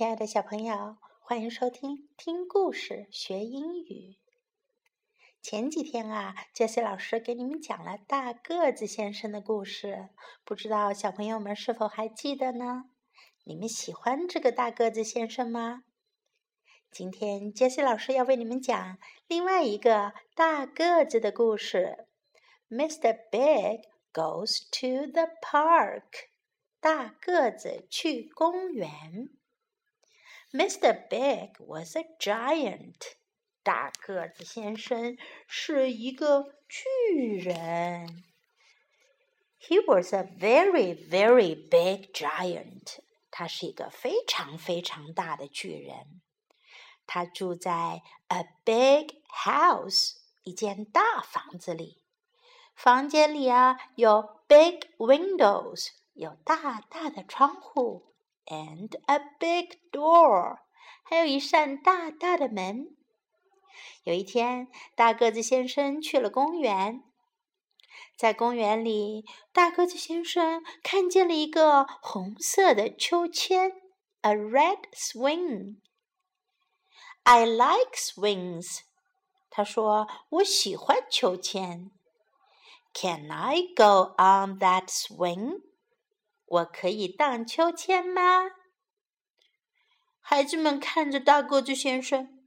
亲爱的小朋友，欢迎收听听故事学英语。前几天啊，杰西老师给你们讲了大个子先生的故事，不知道小朋友们是否还记得呢？你们喜欢这个大个子先生吗？今天杰西老师要为你们讲另外一个大个子的故事。Mr. Big goes to the park。大个子去公园。Mr. Big was a giant. 大个子先生是一个巨人。He was a very, very big giant. 他是一个非常非常大的巨人。他住在 a big house，一间大房子里。房间里啊有 big windows，有大大的窗户。And a big door，还有一扇大大的门。有一天，大个子先生去了公园，在公园里，大个子先生看见了一个红色的秋千，a red swing。I like swings，他说：“我喜欢秋千。” Can I go on that swing？我可以荡秋千吗？孩子们看着大个子先生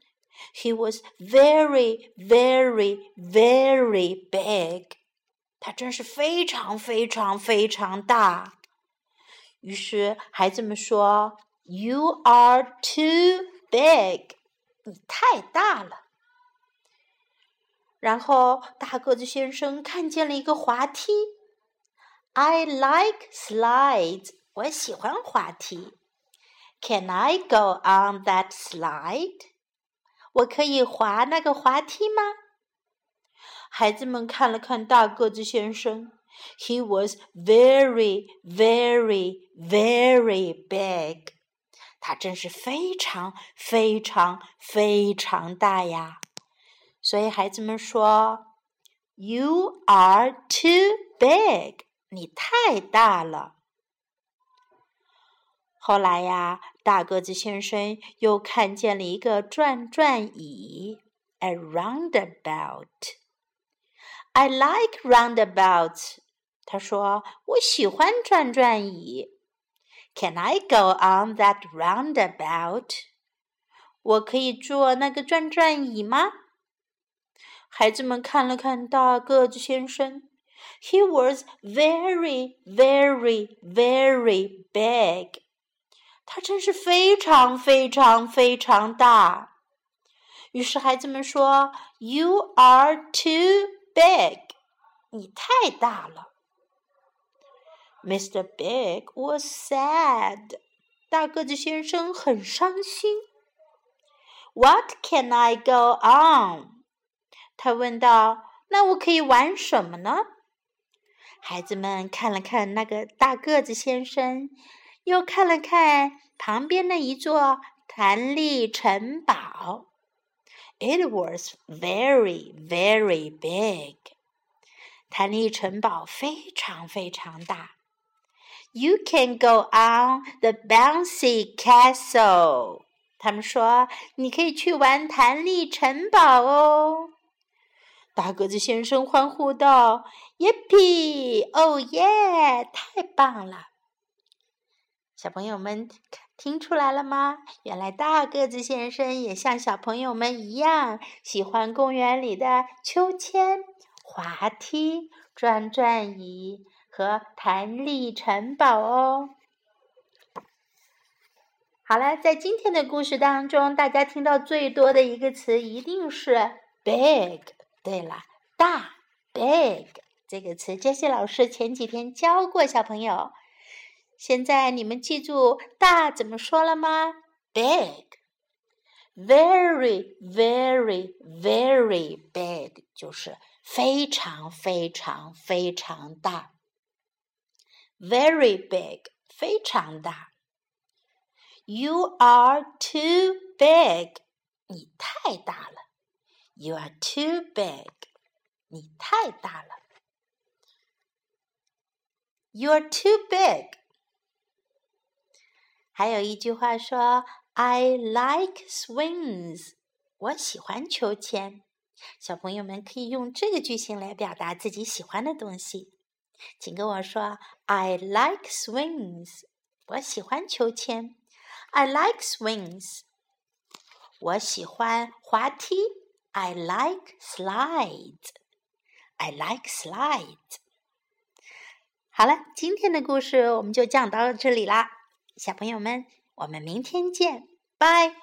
，He was very, very, very big。他真是非常非常非常大。于是孩子们说：“You are too big。”你太大了。然后大个子先生看见了一个滑梯。I like slides. 我喜欢滑梯。Can I go on that slide? 我可以滑那个滑梯吗？孩子们看了看大个子先生，He was very, very, very big. 他真是非常非常非常大呀。所以孩子们说：“You are too big。”你太大了。后来呀，大个子先生又看见了一个转转椅，a roundabout。I like roundabouts。他说：“我喜欢转转椅。” Can I go on that roundabout？我可以坐那个转转椅吗？孩子们看了看大个子先生。He was very, very, very big. 他真是非常非常非常大。于是孩子们说：“You are too big. 你太大了。” Mr. Big was sad. 大个子先生很伤心。What can I go on? 他问道：“那我可以玩什么呢？” 孩子们看了看那个大个子先生，又看了看旁边的一座弹力城堡。It was very, very big。弹力城堡非常非常大。You can go on the bouncy castle。他们说你可以去玩弹力城堡哦。大个子先生欢呼道：“Yippee！哦耶！太棒了！”小朋友们听出来了吗？原来大个子先生也像小朋友们一样，喜欢公园里的秋千、滑梯、转转椅和弹力城堡哦。好了，在今天的故事当中，大家听到最多的一个词一定是 “big”。对了，大 big 这个词，杰西老师前几天教过小朋友。现在你们记住大怎么说了吗？big，very very very big 就是非常非常非常大。very big 非常大。You are too big，你太大了。You are too big. 你太大了。You are too big. 还有一句话说 I like swings。我喜欢秋千。小朋友们可以用这个句型来表达自己喜欢的东西。请跟我说：“I like swings。”我喜欢秋千。I like swings。我喜欢滑梯。I like slides。I like slides。好了，今天的故事我们就讲到这里啦，小朋友们，我们明天见，拜。